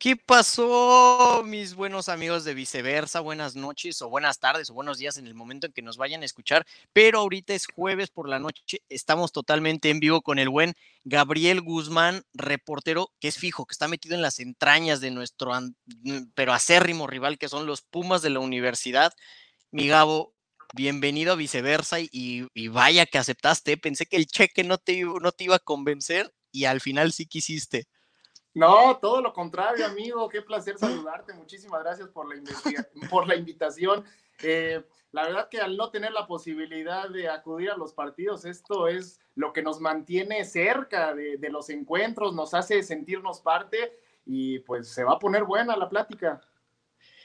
¿Qué pasó, mis buenos amigos de viceversa? Buenas noches o buenas tardes o buenos días en el momento en que nos vayan a escuchar. Pero ahorita es jueves por la noche. Estamos totalmente en vivo con el buen Gabriel Guzmán, reportero que es fijo, que está metido en las entrañas de nuestro, pero acérrimo rival, que son los Pumas de la universidad. Mi Gabo, bienvenido a viceversa y, vaya que aceptaste. Pensé que el cheque no te, no te iba a convencer y al final sí quisiste. No, todo lo contrario, amigo. Qué placer saludarte. Muchísimas gracias por la, invitación. Eh, la verdad que al no tener la posibilidad de acudir a los partidos, esto es lo que nos mantiene cerca de los encuentros, nos hace sentirnos parte y pues se va a poner buena la plática.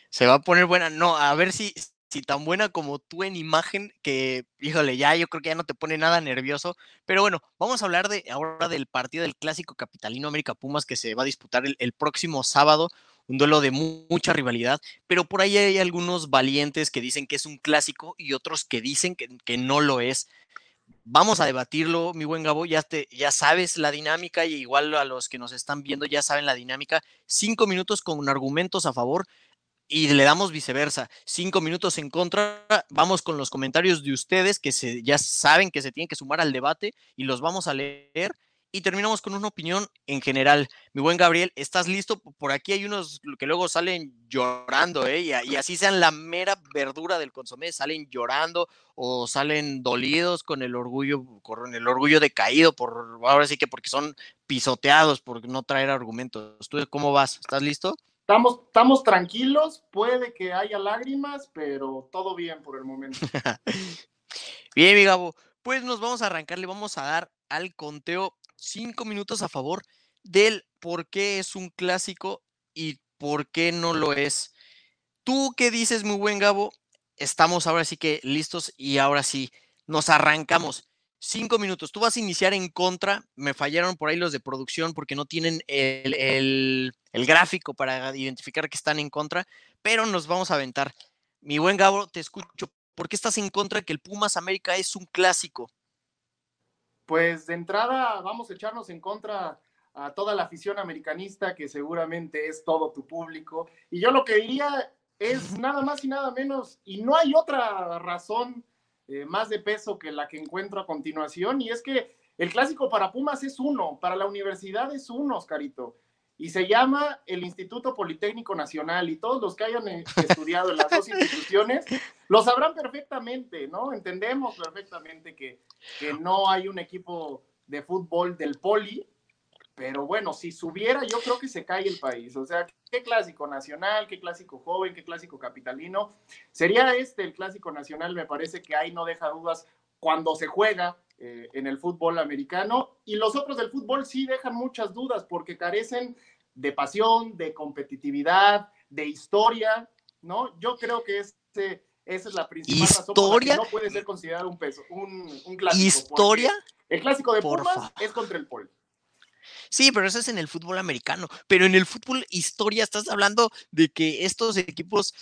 Se va a poner buena. No, a ver si, tan buena como tú en imagen, que, híjole, ya yo creo que ya no te pone nada nervioso. Pero bueno, vamos a hablar de ahora del partido del clásico capitalino América Pumas que se va a disputar el, próximo sábado. Un duelo de mucha rivalidad, pero por ahí hay algunos valientes que dicen que es un clásico y otros que dicen que, que no lo es vamos a debatirlo, mi buen Gabo, ya, te, ya sabes la dinámica y igual a los que nos están viendo ya saben la dinámica. Cinco minutos con argumentos a favor y le damos viceversa. Cinco minutos en contra. Vamos con los comentarios de ustedes que se, ya saben que se tienen que sumar al debate y los vamos a leer. Y terminamos con una opinión en general. Mi buen Gabriel, ¿estás listo? Por aquí hay unos que luego salen llorando, ¿eh? Y, así sean la mera verdura del consomé, salen llorando o salen dolidos con el orgullo, con el orgullo decaído, por ahora sí que porque son pisoteados por no traer argumentos. ¿Tú cómo vas? ¿Estás listo? Estamos, estamos tranquilos, puede que haya lágrimas, pero todo bien por el momento. bien, mi Gabo, pues nos vamos a arrancar, le vamos a dar al conteo cinco minutos a favor del por qué es un clásico y por qué no lo es. ¿Tú qué dices, muy buen Gabo? Estamos ahora sí que listos y ahora sí, nos arrancamos cinco minutos. Tú vas a iniciar en contra. Me fallaron por ahí los de producción porque no tienen el, gráfico para identificar que están en contra, pero nos vamos a aventar. Mi buen Gabo, te escucho. ¿Por qué estás en contra de que el Pumas América es un clásico? Pues de entrada vamos a echarnos en contra a toda la afición americanista, que seguramente es todo tu público. Y yo lo que diría es nada más y nada menos, y no hay otra razón eh, más de peso que la que encuentro a continuación. Y es que el clásico para Pumas es uno, para la universidad es uno, Oscarito. Y se llama el Instituto Politécnico Nacional. Y todos los que hayan eh, estudiado en las dos instituciones lo sabrán perfectamente, ¿no? Entendemos perfectamente que, que no hay un equipo de fútbol del Poli, pero bueno, si subiera, yo creo que se cae el país. O sea, qué clásico nacional, qué clásico joven, qué clásico capitalino. Sería este el clásico nacional, me parece que ahí no deja dudas cuando se juega eh, en el fútbol americano. Y los otros del fútbol sí dejan muchas dudas porque carecen de pasión, de competitividad, de historia, ¿no? Yo creo que ese, esa es la principal ¿Historia? razón no puede ser considerado un peso, un, clásico. ¿Historia? El clásico de Pumas es contra el Pol. Sí, pero eso es en el fútbol americano. Pero en el fútbol historia estás hablando de que estos equipos,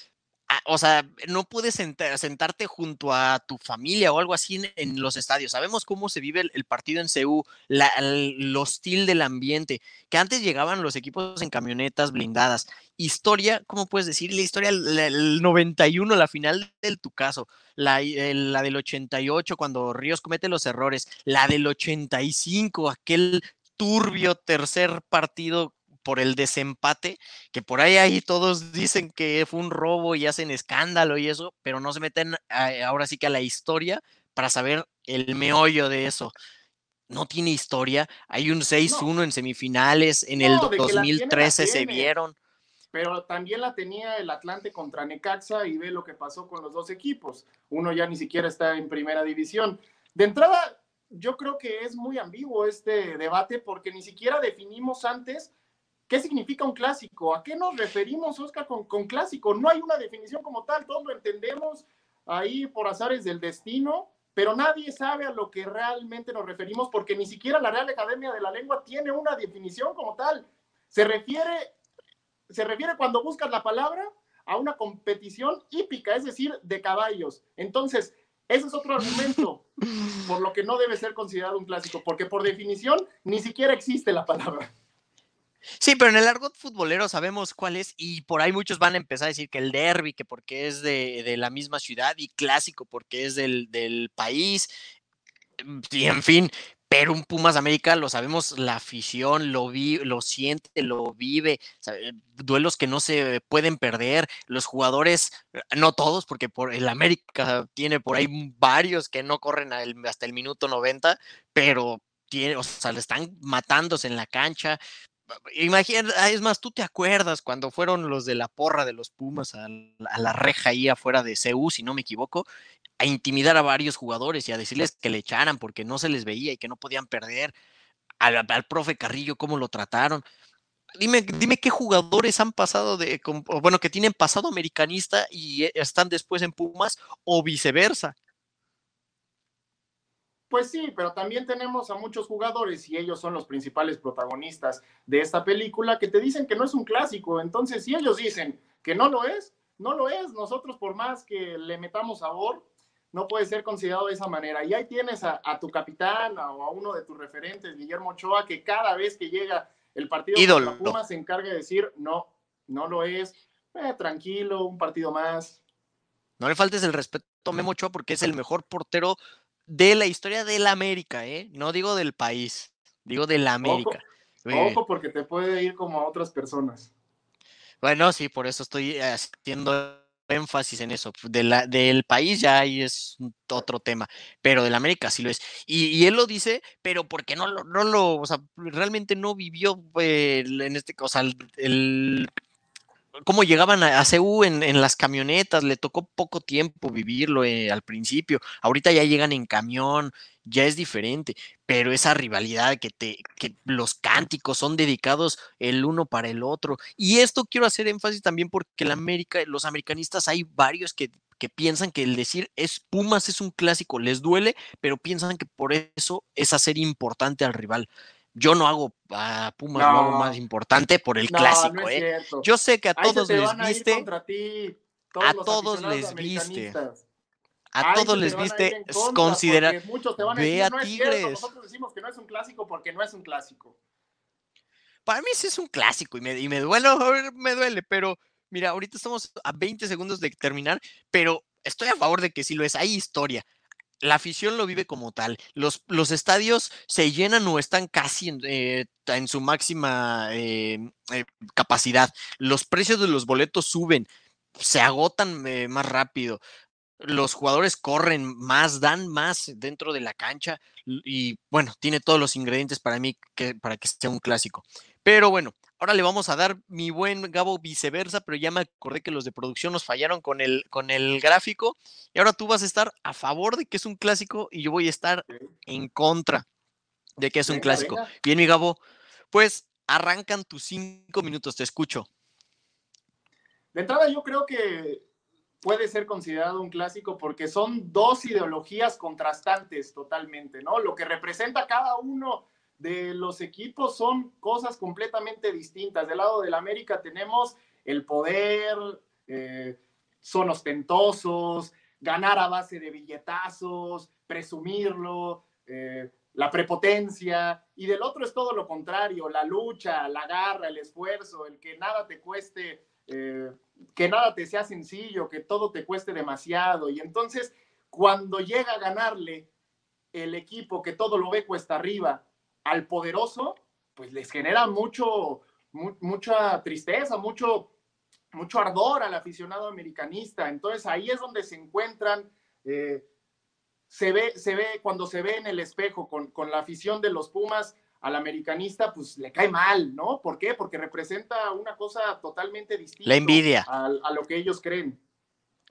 ah, o sea, no puedes sentarte junto a tu familia o algo así en, los estadios. Sabemos cómo se vive el, partido en CU, la, el, hostil del ambiente, que antes llegaban los equipos en camionetas blindadas. Historia, ¿cómo puedes decir? La historia, el, 91, la final del tu caso, la, la del 88, cuando Ríos comete los errores, la del 85, aquel turbio tercer partido por el desempate, que por ahí, ahí todos dicen que fue un robo y hacen escándalo y eso, pero no se meten ahora sí que a la historia para saber el meollo de eso. No tiene historia. Hay un 6-1 en semifinales, en el 2013 se vieron. Pero también la tenía el Atlante contra Necaxa y ve lo que pasó con los dos equipos. Uno ya ni siquiera está en primera división. De entrada, yo creo que es muy ambiguo este debate porque ni siquiera definimos antes qué significa un clásico, a qué nos referimos, Oscar, con, con clásico. No hay una definición como tal, todos lo entendemos ahí por azares del destino, pero nadie sabe a lo que realmente nos referimos porque ni siquiera la Real Academia de la Lengua tiene una definición como tal. Se refiere, se refiere cuando buscas la palabra a una competición hípica, es decir, de caballos. Entonces, ese es otro argumento por lo que no debe ser considerado un clásico, porque por definición ni siquiera existe la palabra. Sí, pero en el argot futbolero sabemos cuál es y por ahí muchos van a empezar a decir que el derby, que porque es de, de la misma ciudad y clásico porque es del, del país. Y en fin, pero un Pumas América lo sabemos, la afición lo, vi, lo siente, lo vive, duelos que no se pueden perder, los jugadores, no todos, porque por el América tiene por ahí varios que no corren hasta el minuto 90, pero tiene, o sea, le están matándose en la cancha, Imagina, ah, es más, tú te acuerdas cuando fueron los de la porra de los Pumas a, la reja ahí afuera de CEU, si no me equivoco, a intimidar a varios jugadores y a decirles que le echaran porque no se les veía y que no podían perder. Al, profe Carrillo, cómo lo trataron. Dime, dime qué jugadores han pasado de, bueno, que tienen pasado americanista y eh, están después en Pumas o viceversa. Pues sí, pero también tenemos a muchos jugadores y ellos son los principales protagonistas de esta película que te dicen que no es un clásico. Entonces, si ellos dicen que no lo es, no lo es. Nosotros, por más que le metamos sabor, no puede ser considerado de esa manera. Y ahí tienes a, tu capitán o a uno de tus referentes, Guillermo Ochoa, que cada vez que llega el partido Puma se encarga de decir, no, no lo es. Eh, tranquilo, un partido más. No le faltes el respeto a Memo Ochoa porque es el mejor portero de la historia de la América, ¿eh? No digo del país, digo de la América. Ojo, porque te puede ir como a otras personas. Bueno, sí, por eso estoy haciendo énfasis en eso. De la, del país ya ahí es otro tema, pero de la América sí lo es. Y, él lo dice, pero porque no, no lo, o sea, realmente no vivió eh, en este, o sea, el cómo llegaban a, a en, las camionetas, le tocó poco tiempo vivirlo eh, al principio, ahorita ya llegan en camión, ya es diferente, pero esa rivalidad que, te, que los cánticos son dedicados el uno para el otro, y esto quiero hacer énfasis también porque la América, los americanistas hay varios que, que piensan que el decir es Pumas es un clásico, les duele, pero piensan que por eso es hacer importante al rival yo no hago a Pumas, no. hago más importante por el clásico, ¿eh? Yo sé que a todos les viste. A, todos les viste. A todos les viste considerar. Ve a Tigres. Nosotros decimos que no es un clásico porque no es un clásico. Para mí sí es un clásico y me, y me duele, me duele, pero mira, ahorita estamos a 20 segundos de terminar, pero estoy a favor de que sí lo es. Hay historia la afición lo vive como tal. Los, los estadios se llenan o están casi en, eh, su máxima eh, eh, capacidad. Los precios de los boletos suben, se agotan más rápido. Los jugadores corren más, dan más dentro de la cancha y bueno, tiene todos los ingredientes para mí que, para que sea un clásico. Pero bueno, Ahora le vamos a dar mi buen Gabo viceversa, pero ya me acordé que los de producción nos fallaron con el, con el gráfico. Y ahora tú vas a estar a favor de que es un clásico y yo voy a estar en contra de que es un clásico. Bien, mi Gabo, pues arrancan tus cinco minutos, te escucho. De entrada, yo creo que puede ser considerado un clásico porque son dos ideologías contrastantes totalmente, ¿no? Lo que representa cada uno de los equipos son cosas completamente distintas. Del lado del América tenemos el poder, eh, son ostentosos, ganar a base de billetazos, presumirlo, eh, la prepotencia, y del otro es todo lo contrario, la lucha, la garra, el esfuerzo, el que nada te cueste, eh, que nada te sea sencillo, que todo te cueste demasiado. Y entonces, cuando llega a ganarle el equipo que todo lo ve cuesta arriba, al poderoso, pues les genera mucho, mucha tristeza, mucho, mucho ardor al aficionado americanista. Entonces ahí es donde se encuentran, eh, se, ve, se ve cuando se ve en el espejo con, con, la afición de los Pumas al americanista, pues le cae mal, ¿no? ¿Por qué? Porque representa una cosa totalmente distinta. La envidia. A, a lo que ellos creen.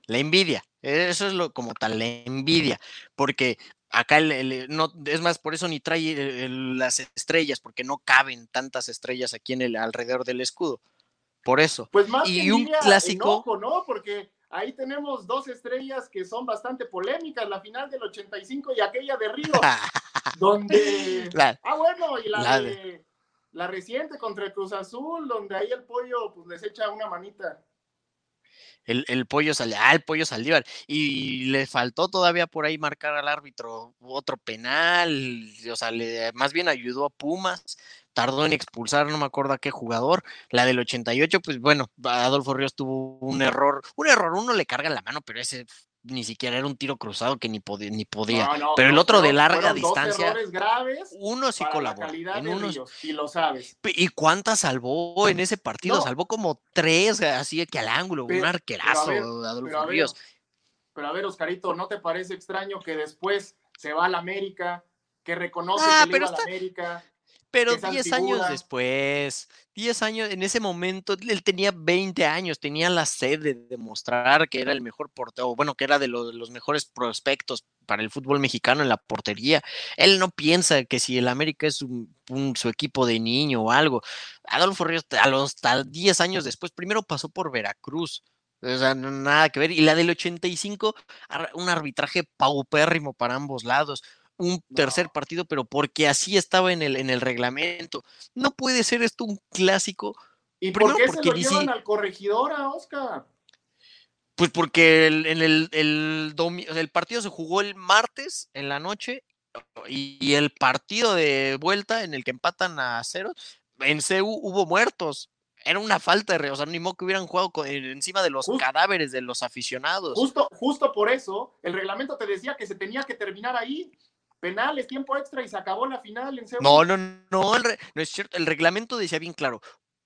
La envidia, eso es lo como tal, la envidia, porque Acá el, no, es más, por eso ni trae las estrellas, porque no caben tantas estrellas aquí en el alrededor del escudo. Por eso. Pues más y un clásico. ¿no? Porque ahí tenemos dos estrellas que son bastante polémicas, la final del 85 y aquella de Río, donde... ah, bueno, y la, la reciente contra el Cruz Azul, donde ahí el pollo pues les echa una manita. El, pollo salió, ah, el pollo salió, y le faltó todavía por ahí marcar al árbitro otro penal, o sea, le, más bien ayudó a Pumas, tardó en expulsar, no me acuerdo a qué jugador. La del 88, pues bueno, Adolfo Ríos tuvo un error, un error, uno le carga la mano, pero ese ni siquiera era un tiro cruzado que ni, podía, ni podía. pero el otro de larga distancia, graves uno sí colaboró. En unos, y lo sabes. ¿Y cuántas salvó en ese partido? Salvó como tres, así que al ángulo, un arquerazo, Adolfo Ríos. Pero a ver, Oscarito, ¿no te parece extraño que después se va a la América, que reconoce ah, que le iba a la América? Pero 10 años después, 10 años, en ese momento, él tenía 20 años, tenía la sed de demostrar que era el mejor portero, bueno, que era de los, los, mejores prospectos para el fútbol mexicano en la portería. Él no piensa que si el América es un, su equipo de niño o algo. Adolfo Ríos, a los 10 años después, primero pasó por Veracruz. O sea, nada que ver. Y la del 85, un arbitraje paupérrimo para ambos lados un tercer partido, pero porque así estaba en el, en el reglamento. No puede ser esto un clásico. ¿Y por qué se lo llevan al corregidor a Oscar? Pues porque el, en el, el, el, partido se jugó el martes en la noche y, el partido de vuelta en el que empatan a cero, en CEU hubo muertos. Era una falta de, o sea, ni modo que hubieran jugado encima de los cadáveres de los aficionados. Justo, justo por eso, el reglamento te decía que se tenía que terminar ahí penales, tiempo extra y se acabó la final en No, no, no, no es cierto. El reglamento decía bien claro.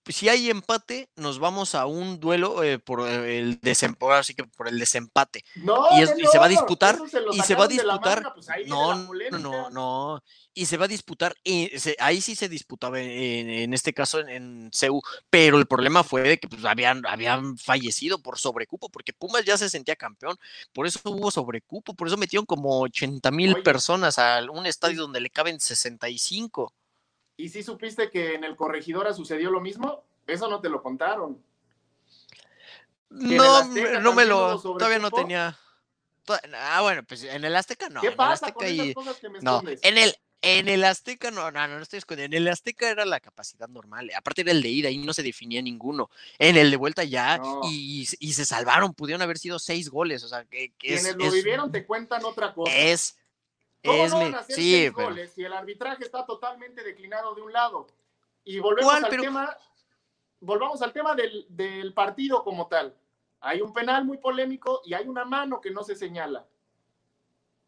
Si hay empate, nos vamos a un duelo eh, por el desempate, así que por el desempate. No, y, no, y se va a disputar, y se va a disputar. Pues no, no, no, y se va a disputar, y ahí sí se disputaba en, este caso en, en, CEU, pero el problema fue de que pues, habían, habían fallecido por sobrecupo, porque Pumas ya se sentía campeón, por eso hubo sobrecupo, por eso metieron como 80 mil personas a un estadio donde le caben 65. ¿Y si supiste que en el Corregidora sucedió lo mismo? Eso no te lo contaron. No, no me lo, todavía no tenía. Ah, bueno, pues en el Azteca no. ¿Qué pasa con y... cosas que me no, en el, en el Azteca no, no, no, estoy escondiendo. En el Azteca era la capacidad normal. Aparte era el de ida, ahí no se definía ninguno. En el de vuelta ya, y, y, se salvaron. Pudieron haber sido seis goles. O sea, que, Quienes lo vivieron te cuentan otra cosa. Es. ¿Cómo es no sí, seis goles si el arbitraje está totalmente declinado de un lado? Y volvemos al tema. Volvamos al tema del, del partido como tal. Hay un penal muy polémico y hay una mano que no se señala.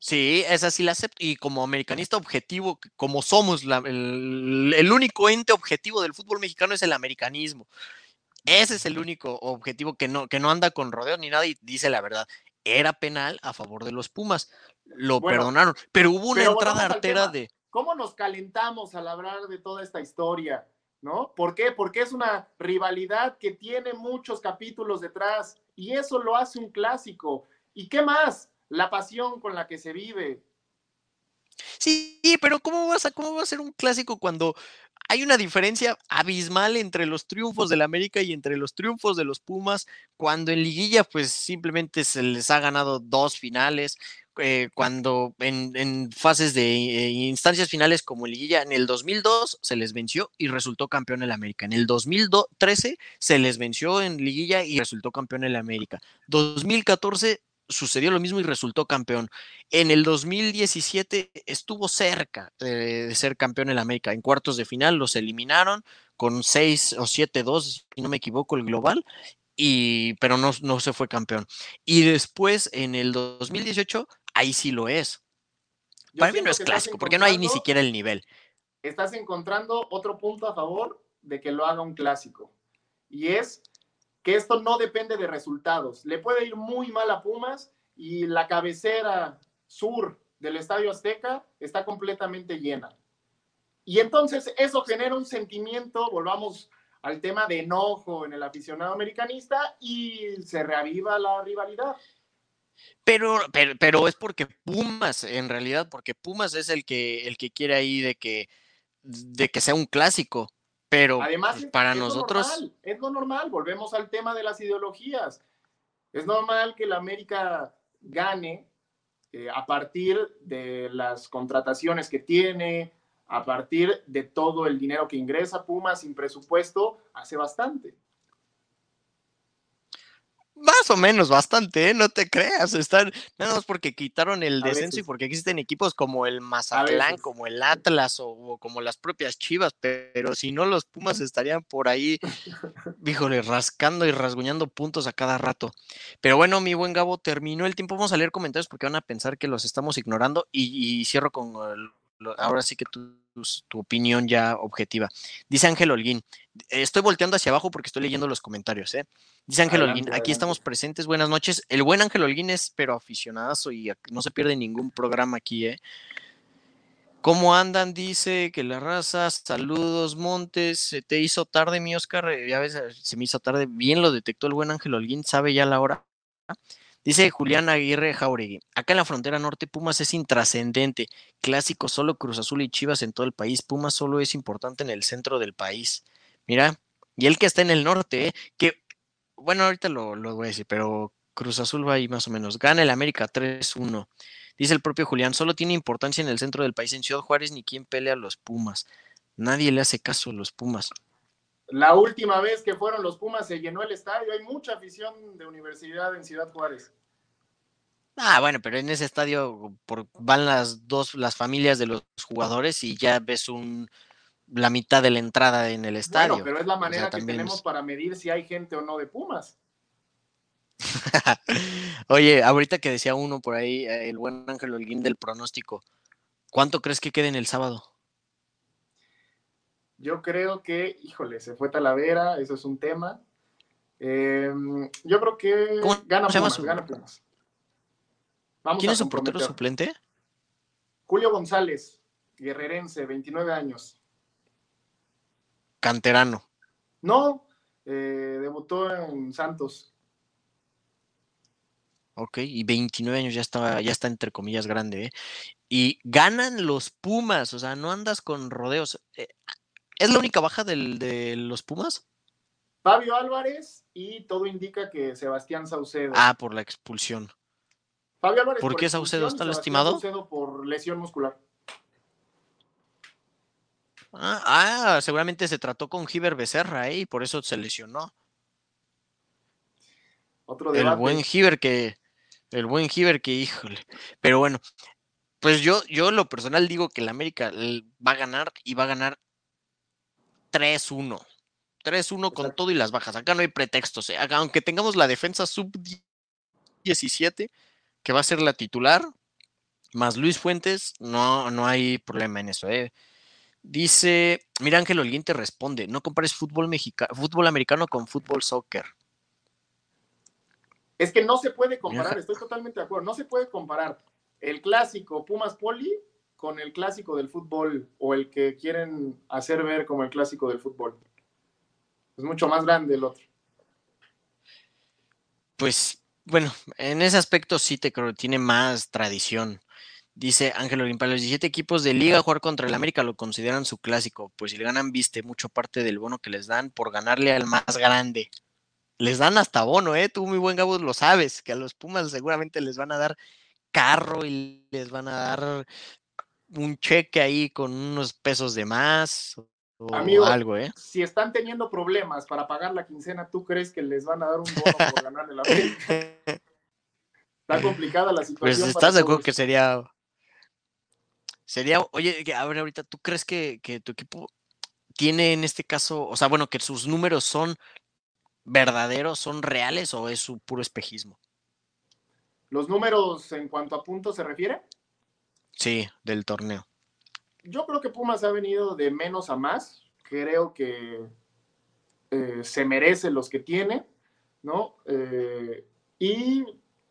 Sí, esa sí la acepto. Y como americanista objetivo, como somos, el, único ente objetivo del fútbol mexicano es el americanismo. Ese es el único objetivo que no, que no anda con rodeos ni nada y dice la verdad. Era penal a favor de los Pumas. Lo perdonaron. Pero hubo una entrada artera de. ¿Cómo nos calentamos al hablar de toda esta historia? ¿No? ¿Por qué? Porque es una rivalidad que tiene muchos capítulos detrás y eso lo hace un clásico. ¿Y qué más? la pasión con la que se vive. Sí, pero ¿cómo, vas a, ¿cómo va a ser un clásico cuando hay una diferencia abismal entre los triunfos del América y entre los triunfos de los Pumas, cuando en liguilla pues simplemente se les ha ganado dos finales, eh, cuando en, fases de eh, instancias finales como liguilla, en el 2002 se les venció y resultó campeón el América, en el 2013 se les venció en liguilla y resultó campeón el América, 2014 sucedió lo mismo y resultó campeón. En el 2017 estuvo cerca de, ser campeón en América. En cuartos de final los eliminaron con 6 o 7-2, si no me equivoco, el global, y, pero no, no se fue campeón. Y después, en el 2018, ahí sí lo es. Para mí no es clásico, porque no hay ni siquiera el nivel. Estás encontrando otro punto a favor de que lo haga un clásico. Y es que esto no depende de resultados. Le puede ir muy mal a Pumas y la cabecera sur del Estadio Azteca está completamente llena. Y entonces eso genera un sentimiento, volvamos al tema de enojo en el aficionado americanista y se reaviva la rivalidad. Pero, pero, pero, es porque Pumas, en realidad, porque Pumas es el que, el que quiere ahí de que, de que sea un clásico. Pero Además, pues, para nosotros... es lo normal, volvemos al tema de las ideologías. Es normal que la América gane eh, a partir de las contrataciones que tiene, a partir de todo el dinero que ingresa Puma sin presupuesto, hace bastante. Más o menos, bastante, ¿eh? no te creas. Están, nada más porque quitaron el descenso y porque existen equipos como el Mazatlán, como el Atlas o, o como las propias Chivas, pero si no, los Pumas estarían por ahí, híjole, rascando y rasguñando puntos a cada rato. Pero bueno, mi buen Gabo, terminó el tiempo. Vamos a leer comentarios porque van a pensar que los estamos ignorando y, y cierro con el- lo- ahora sí que tu, tu opinión ya objetiva. Dice Ángel Holguín, eh, estoy volteando hacia abajo porque estoy leyendo los comentarios, ¿eh? Dice Ángel Holguín, aquí adelante. estamos presentes, buenas noches. El buen Ángel Holguín es pero aficionadazo y no se pierde ningún programa aquí, ¿eh? ¿Cómo andan? Dice que la raza, saludos Montes, se te hizo tarde mi Oscar, Eh, ya ves, eh, se me hizo tarde, bien lo detectó el buen Ángel Holguín, sabe ya la hora. Dice Julián Aguirre Jauregui, acá en la frontera norte Pumas es intrascendente, clásico solo Cruz Azul y Chivas en todo el país, Pumas solo es importante en el centro del país. Mira, y el que está en el norte, ¿eh? que, bueno, ahorita lo, lo voy a decir, pero Cruz Azul va ahí más o menos, gana el América 3-1. Dice el propio Julián, solo tiene importancia en el centro del país, en Ciudad Juárez, ni quien pelea a los Pumas. Nadie le hace caso a los Pumas. La última vez que fueron los Pumas se llenó el estadio. Hay mucha afición de universidad en Ciudad Juárez. Ah, bueno, pero en ese estadio por, van las dos, las familias de los jugadores y ya ves un la mitad de la entrada en el estadio. Bueno, pero es la O manera sea, que tenemos es- para medir si hay gente o no de Pumas. Oye, ahorita que decía uno por ahí, eh, el buen Ángel Holguín del pronóstico, ¿cuánto crees que quede en el sábado? Yo creo que, híjole, se fue Talavera, eso es un tema. Eh, yo creo que ¿Cómo gana Pumas, su- gana Pumas. Vamos ¿Quién es su portero suplente? Julio González, guerrerense, 29 años. Canterano. No, eh, debutó en Santos. Ok, y 29 años ya está, ya está entre comillas grande, ¿eh? Y ganan los Pumas, o sea, no andas con rodeos. Eh, ¿Es la única baja del- de los Pumas? Fabio Álvarez y todo indica que Sebastián Saucedo. Ah, por la expulsión. Fabio Álvarez ¿por qué Saucedo está Sebastián lastimado? Saucedo por lesión muscular. Ah, ah, seguramente se trató con Giver Becerra, ¿eh? Y por eso se lesionó. Otro El debate. buen Giver que, el buen Giver que, híjole. Pero bueno, pues yo, yo lo personal digo que el América va a ganar y va a ganar 3-1. 3-1 con todo y las bajas. Acá no hay pretextos. ¿eh? Aunque tengamos la defensa sub-17, que va a ser la titular, más Luis Fuentes, no, no hay problema en eso. ¿eh? Dice, mira Ángel Holguín te responde, no compares fútbol, mexica- fútbol americano con fútbol soccer. Es que no se puede comparar, Mira. estoy totalmente de acuerdo, no se puede comparar el clásico Pumas Poli con el clásico del fútbol o el que quieren hacer ver como el clásico del fútbol. Es mucho más grande el otro. Pues bueno, en ese aspecto sí te creo, tiene más tradición. Dice Ángel Olimpa, los 17 equipos de liga jugar contra el América lo consideran su clásico, pues si le ganan viste mucho parte del bono que les dan por ganarle al más grande. Les dan hasta bono, ¿eh? Tú, muy buen Gabo, lo sabes, que a los Pumas seguramente les van a dar carro y les van a dar un cheque ahí con unos pesos de más o Amigo, algo, ¿eh? Si están teniendo problemas para pagar la quincena, ¿tú crees que les van a dar un bono por ganarle la América? Está complicada la situación. Pues estás de acuerdo todos. que sería. Sería, oye, a ver, ahorita, ¿tú crees que, que tu equipo tiene en este caso, o sea, bueno, que sus números son verdaderos, son reales o es su puro espejismo? ¿Los números en cuanto a puntos se refiere? Sí, del torneo. Yo creo que Pumas ha venido de menos a más. Creo que eh, se merece los que tiene, ¿no? Eh, y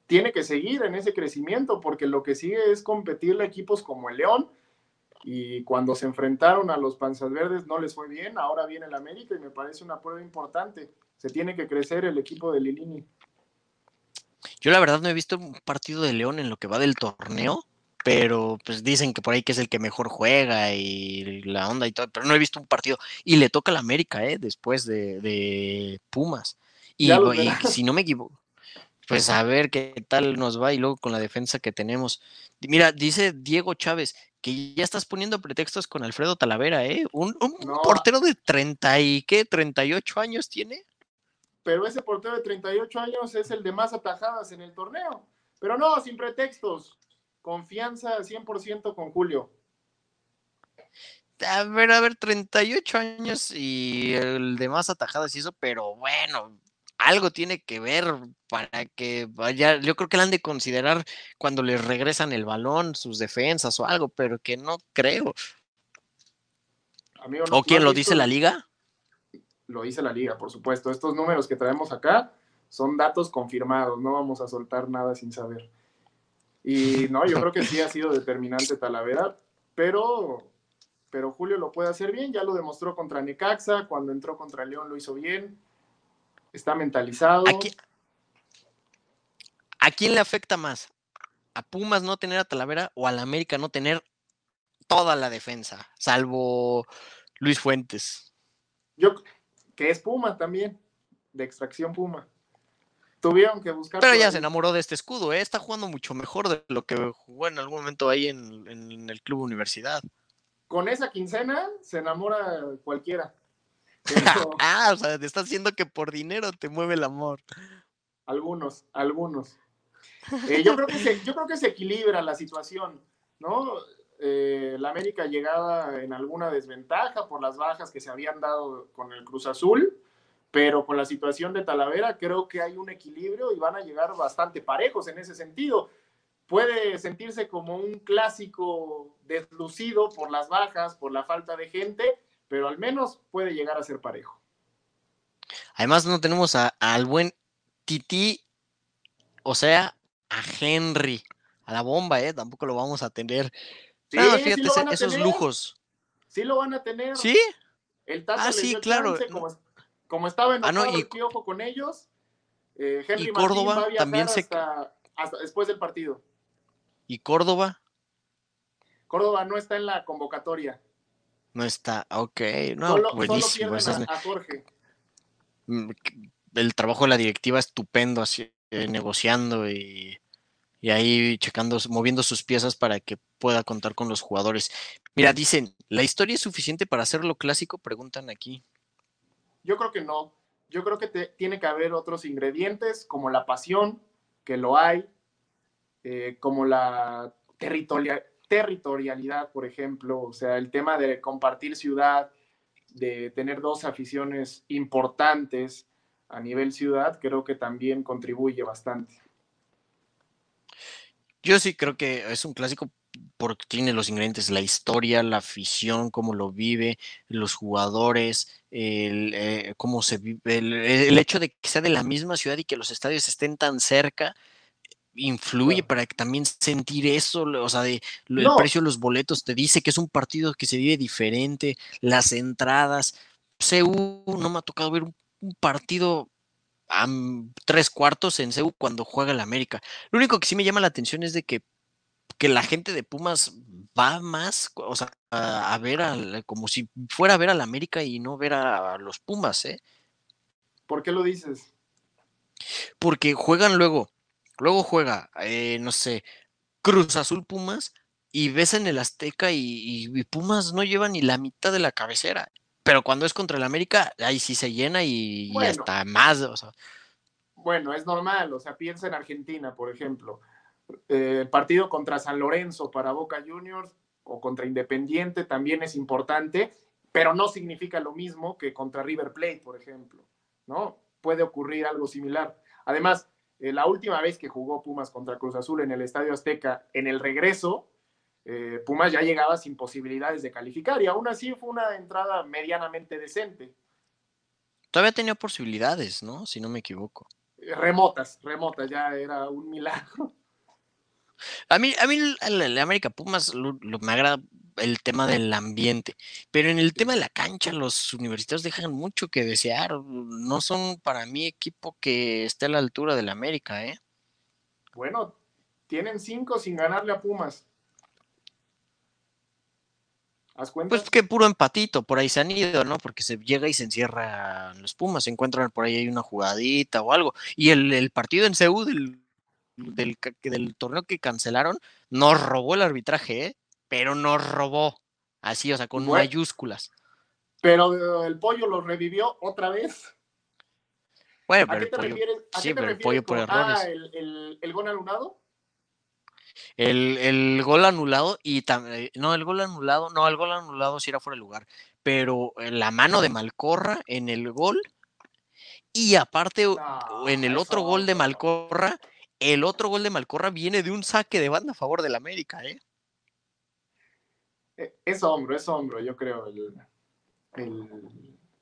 tiene que seguir en ese crecimiento porque lo que sigue es competirle a equipos como el León. Y cuando se enfrentaron a los Panzas Verdes no les fue bien. Ahora viene el América y me parece una prueba importante. Se tiene que crecer el equipo de Lilini. Yo la verdad no he visto un partido de León en lo que va del torneo, pero pues dicen que por ahí que es el que mejor juega y la onda y todo, pero no he visto un partido. Y le toca al América, ¿eh? Después de, de Pumas. Y, y si no me equivoco, pues a ver qué tal nos va y luego con la defensa que tenemos. Mira, dice Diego Chávez que ya estás poniendo pretextos con Alfredo Talavera, ¿eh? Un, un No. portero de 30 y qué, 38 años tiene. pero ese portero de 38 años es el de más atajadas en el torneo. Pero no, sin pretextos. Confianza 100% con Julio. A ver, a ver, 38 años y el de más atajadas y eso, pero bueno, algo tiene que ver para que vaya, yo creo que le han de considerar cuando les regresan el balón, sus defensas o algo, pero que no creo. ¿O quién lo dice la liga? Lo dice la liga, por supuesto. Estos números que traemos acá son datos confirmados, no vamos a soltar nada sin saber. Y no, yo creo que sí ha sido determinante Talavera, pero, pero Julio lo puede hacer bien, ya lo demostró contra Necaxa, cuando entró contra León lo hizo bien está mentalizado. ¿A quién, le afecta más? ¿A Pumas no tener a Talavera o al América no tener toda la defensa, salvo Luis Fuentes? Yo, que es Puma también, de extracción Puma. Tuvieron que buscar. Pero ya se enamoró de este escudo, ¿eh? está jugando mucho mejor de lo que jugó en algún momento ahí en, en el Club Universidad. Con esa quincena se enamora cualquiera. ah, o sea, te estás haciendo que por dinero te mueve el amor. Algunos, algunos. Eh, yo, creo que se, yo creo que se equilibra la situación, ¿no? Eh, la América llegaba en alguna desventaja por las bajas que se habían dado con el Cruz Azul, pero con la situación de Talavera creo que hay un equilibrio y van a llegar bastante parejos en ese sentido. Puede sentirse como un clásico deslucido por las bajas, por la falta de gente, pero al menos puede llegar a ser parejo. Además no tenemos al buen Titi, o sea, a Henry, a la bomba, ¿eh? Tampoco lo vamos a tener. Sí, fíjate, esos lujos. Sí lo van a tener. ¿Sí? El ah, sí, claro. como, estaba en ah, no, y, con ellos, eh, Henry y Córdoba también se... hasta después del partido. ¿Y Córdoba? Córdoba no está en la convocatoria. No está, ok, no, buenísimo. Mm, el trabajo de la directiva estupendo, así, eh, negociando y, ahí checando, moviendo sus piezas para que pueda contar con los jugadores. Mira, dicen, ¿la historia es suficiente para hacerlo clásico? Preguntan aquí. Yo creo que no. Yo creo que tiene que haber otros ingredientes, como la pasión, que lo hay, eh, como la territorialidad territorialidad, por ejemplo, o sea, el tema de compartir ciudad, de tener dos aficiones importantes a nivel ciudad, creo que también contribuye bastante. Yo sí creo que es un clásico porque tiene los ingredientes, la historia, la afición, cómo lo vive, los jugadores, el, eh, cómo se vive, el, hecho de que sea de la misma ciudad y que los estadios estén tan cerca, influye para también sentir eso, o sea, de, el precio de los boletos te dice que es un partido que se vive diferente, las entradas, CU no me ha tocado ver un, partido a tres cuartos en CU cuando juega el América. Lo único que sí me llama la atención es de que, que la gente de Pumas va más, o sea, a, ver como si fuera a ver al América y no ver a, los Pumas, ¿eh? ¿Por qué lo dices? Porque juegan luego Luego juega, eh, no sé, Cruz Azul Pumas y ves en el Azteca y, Pumas no lleva ni la mitad de la cabecera. Pero cuando es contra el América, ahí sí se llena y, hasta más. Bueno, es normal, o sea, piensa en Argentina, por ejemplo. Eh, el partido contra San Lorenzo para Boca Juniors o contra Independiente también es importante, pero no significa lo mismo que contra River Plate, por ejemplo, ¿no? Puede ocurrir algo similar. Además, eh, la última vez que jugó Pumas contra Cruz Azul en el Estadio Azteca, en el regreso, eh, Pumas ya llegaba sin posibilidades de calificar y aún así fue una entrada medianamente decente. Todavía tenía posibilidades, ¿no? Si no me equivoco. Eh, remotas, remotas, ya era un milagro. A mí, a mí el, América Pumas lo, me agrada el tema del ambiente, pero en el tema de la cancha los universitarios dejan mucho que desear. No son para mí equipo que esté a la altura del América, ¿eh? Bueno, tienen cinco sin ganarle a Pumas. ¿Haz cuenta? Pues que puro empatito, por ahí se han ido, ¿no? Porque se llega y se encierra los Pumas, se encuentran por ahí hay una jugadita o algo. Y el, el partido en Seúl del, del, torneo que cancelaron, nos robó el arbitraje, ¿eh? Pero nos robó. Así, o sea, con mayúsculas. Pero el pollo lo revivió otra vez. Bueno, ¿A pero el pollo, refieres? ¿A sí, qué te pero el refieres pollo por con, ah, errores. el, el, el gol anulado? El, el gol anulado y también, no, el gol anulado, no, el gol anulado sí era fuera de lugar, pero eh, la mano de Malcorra en el gol y aparte No, en el es otro gol de. Malcorra, el otro gol de Malcorra viene de un saque de banda a favor del América, ¿eh? Eh, Es hombro, es hombro, yo creo,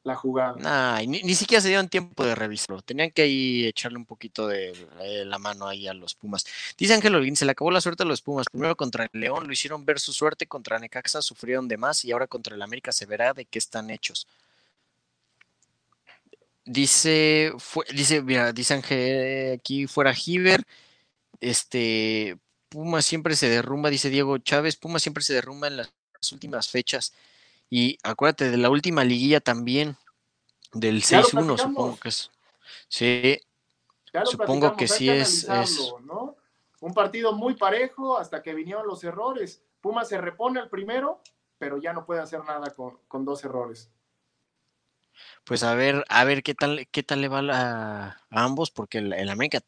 la jugada. Ni, ni siquiera se dieron tiempo de revisarlo. Tenían que ahí echarle un poquito de eh, la mano ahí a los Pumas. Dice Ángel Holguín, se le acabó la suerte a los Pumas. Primero contra el León lo hicieron ver su suerte, contra Necaxa sufrieron de más y ahora contra el América se verá de qué están hechos. Dice, fue, dice, mira, dice Ángel aquí fuera Giver. Este, Puma siempre se derrumba, dice Diego Chávez, Puma siempre se derrumba en las últimas fechas. Y acuérdate de la última liguilla también, del Ya lo 6-1, supongo que es. Sí, Supongo que sí es- analizarlo, ¿no? Un partido muy parejo hasta que vinieron los errores. Puma se repone al primero, pero ya no puede hacer nada con, con dos errores. pues a ver, a ver qué tal, qué tal le va a ambos, porque el, el América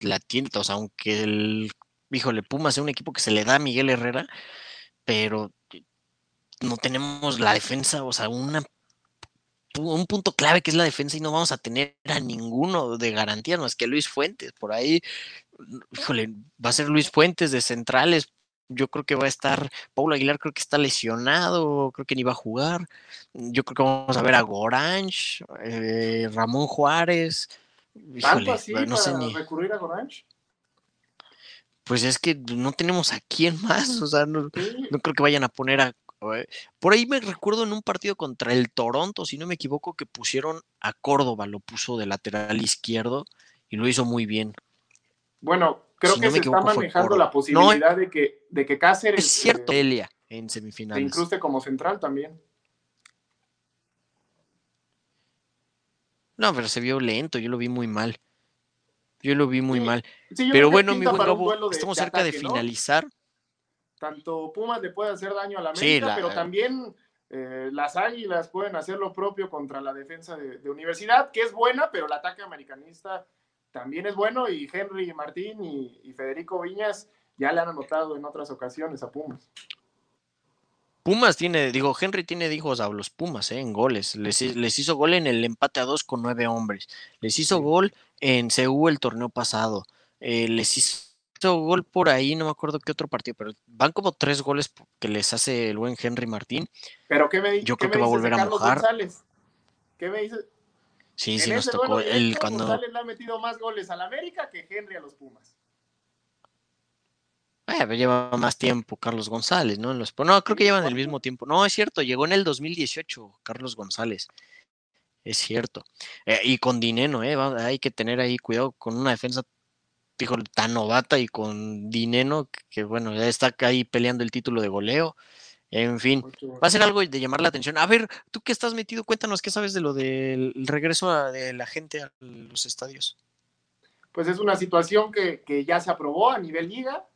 la tiene, o sea, aunque el, híjole, Puma sea un equipo que se le da a Miguel Herrera, pero no tenemos la defensa, o sea, una un punto clave que es la defensa y no vamos a tener a ninguno de garantía más que Luis Fuentes. Por ahí, híjole, va a ser Luis Fuentes de centrales. Yo creo que va a estar, Paulo Aguilar creo que está lesionado, creo que ni va a jugar. Yo creo que vamos a ver a Goranch, eh, Ramón Juárez. ¿Tanto Híjole, así no sé para ni. recurrir a Goranch? Pues es que no tenemos a quién más, o sea, no, no creo que vayan a poner a. eh, Por ahí me recuerdo en un partido contra el Toronto, si no me equivoco, que pusieron a Córdoba, lo puso de lateral izquierdo y lo hizo muy bien. Bueno, creo Si que no se está equivoco, manejando la posibilidad de, que, de que Cáceres Es cierto, eh, Elia en se semifinales. incruste como central también. No, pero se vio lento, yo lo vi muy mal. Yo lo vi muy Sí, mal. Sí, Pero bueno, mi buen Gabo, estamos de cerca de ¿no? Tanto Pumas le puede hacer daño a la Sí, América, la- pero también eh, las Águilas pueden hacer lo propio contra la defensa de, de Universidad, que es buena, pero el ataque americanista también es bueno y Henry Martín y, y Federico Viñas ya le han anotado en otras ocasiones a Pumas. Pumas tiene, digo, Henry tiene hijos a los Pumas, ¿eh? En goles. Les, les hizo gol en el empate a dos con nueve hombres. Les hizo gol en CU el torneo pasado. Eh, les hizo gol por ahí, no me acuerdo qué otro partido, pero van como tres goles que les hace el buen Henry Martín. Pero ¿qué me, Yo qué creo que va a volver a mojar. González? ¿Qué me dices? Sí, sí, nos tocó. duelo El, cuando, González le ha metido más goles al América que Henry a los Pumas. Eh, lleva más tiempo Carlos González, ¿no? En los, no, creo que llevan el mismo tiempo. No, es cierto, llegó en el 2018 Carlos González. Es cierto. Eh, y con Dineno, ¿eh? va- hay que tener ahí cuidado con una defensa dijo, tan novata y con Dineno, que, bueno, ya está ahí peleando el título de goleo. En fin, va a ser algo de llamar la atención. A ver, tú que estás metido, cuéntanos qué sabes de lo del regreso a- de la gente a los estadios. pues es una situación que, que ya se aprobó a nivel liga,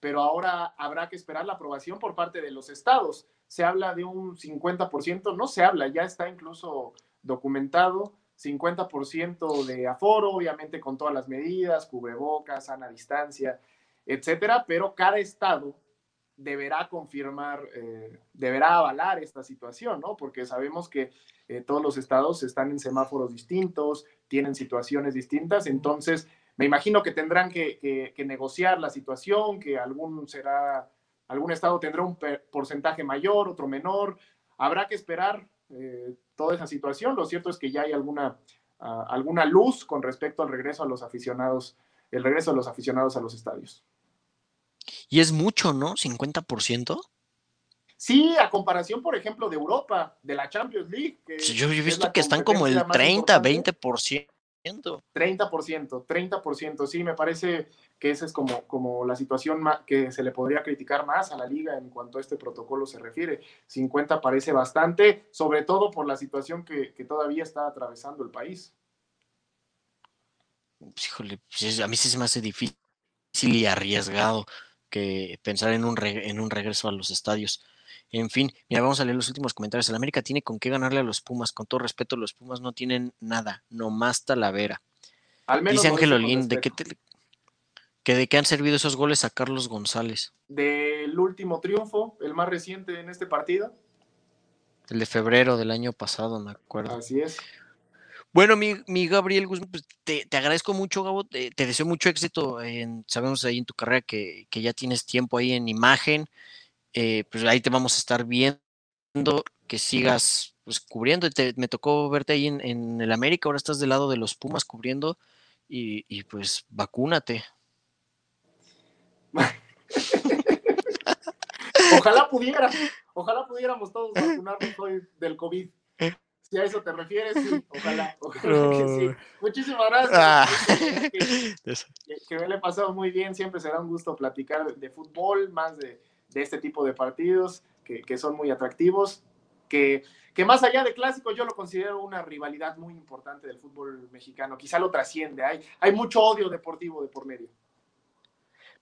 pero ahora habrá que esperar la aprobación por parte de los estados. Se habla de un 50%, no se habla, ya está incluso documentado, 50% de aforo, obviamente con todas las medidas, cubrebocas, sana distancia, etcétera, pero cada estado deberá confirmar, eh, deberá avalar esta situación, ¿no? Porque sabemos que eh, todos los estados están en semáforos distintos, tienen situaciones distintas, entonces me imagino que tendrán que, que- negociar la situación, que algún será, algún estado tendrá un porcentaje mayor, otro menor, habrá que esperar eh, toda esa situación, lo cierto es que ya hay alguna, ah, alguna luz con respecto al regreso a los aficionados, el regreso de los aficionados a los estadios. Y es mucho, ¿no? 50%. Sí, a comparación, por ejemplo, de Europa, de la Champions League. Que Sí, Yo he visto que están como el competencia más 30, importante. 20%. 30%, 30%, sí, me parece que esa es como, como la situación que se le podría criticar más a la liga en cuanto a este protocolo se refiere. 50 parece bastante, sobre todo por la situación que, que todavía está atravesando el país. Híjole, pues, es- a mí sí se me hace difícil y arriesgado que pensar en un, en un regreso a los estadios. En fin, mira, vamos a leer los últimos comentarios. El América tiene con qué ganarle a los Pumas. Con todo respeto, los Pumas no tienen nada, nomás talavera. Al menos Dice Ángel Olguín, ¿de qué, te- que de qué han servido esos goles a Carlos González? Del último triunfo, el más reciente en este partido. El de febrero del año pasado, me acuerdo. Así es. Bueno, mi, mi Gabriel Guzmán, pues, te, te agradezco mucho, Gabo. Te, te deseo mucho éxito. En, sabemos ahí en tu carrera que, que ya tienes tiempo ahí en imagen. Eh, pues ahí te vamos a estar viendo, que sigas pues, cubriendo. Te- me tocó verte ahí en, en el América, ahora estás del lado de los Pumas cubriendo. Y, y, pues vacúnate. Ojalá pudiera, ojalá pudiéramos todos vacunarnos hoy del COVID. Si a eso te refieres, sí, ojalá, ojalá que sí. Muchísimas gracias. Ah. Que, que me le he pasado muy bien, siempre será un gusto platicar de, de fútbol, más de, de, este tipo de partidos que, que son muy atractivos, que, que, más allá de clásicos yo lo considero una rivalidad muy importante del fútbol mexicano, quizá lo trasciende, hay, hay mucho odio deportivo de por medio.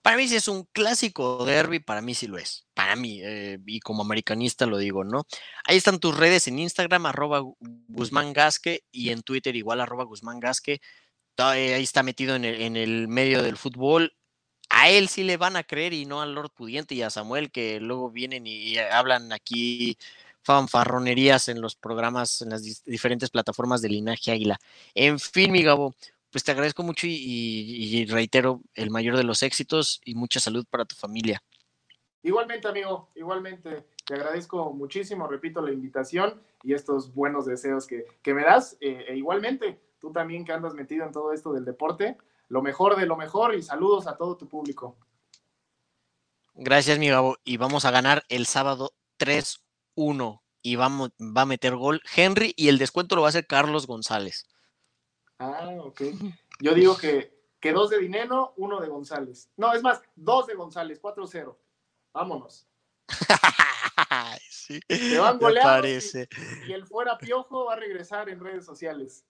Para mí sí es un clásico derby, para mí sí lo es. Para mí, eh, y como americanista lo digo, ¿no? Ahí están tus redes en Instagram, arroba Guzmán Gasque, y en Twitter igual, arroba Guzmán Gasque. Ahí está metido en el, medio del fútbol. A él sí le van a creer y no al Lord Pudiente y a Samuel, que luego vienen y, y hablan aquí fanfarronerías en los programas, en las diferentes plataformas de Linaje Águila. En fin, mi Gabo, pues te agradezco mucho y, y, y, reitero el mayor de los éxitos y mucha salud para tu familia. Igualmente, amigo, igualmente. Te agradezco muchísimo, repito, la invitación y estos buenos deseos que, que me das. Eh, e igualmente, tú también que andas metido en todo esto del deporte, lo mejor de lo mejor y saludos a todo tu público. Gracias, mi Gabo. Y vamos a ganar el sábado 3-1 y vamos, va a meter gol Henry y el descuento lo va a hacer Carlos González. Ah, ok. Yo digo que, que dos de Dinero, uno de González. No, es más, dos de González, 4-0. Vámonos. sí, Te van goleados y, y, el fuera piojo va a regresar en redes sociales.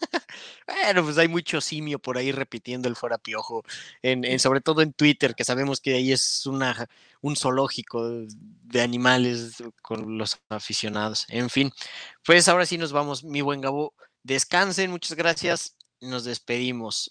Bueno, pues hay mucho simio por ahí repitiendo el fuera piojo, en, en, sobre todo en Twitter, que sabemos que ahí es una, un zoológico de animales con los aficionados. En fin, pues ahora sí nos vamos, mi buen Gabo. Descansen, muchas gracias. Nos despedimos.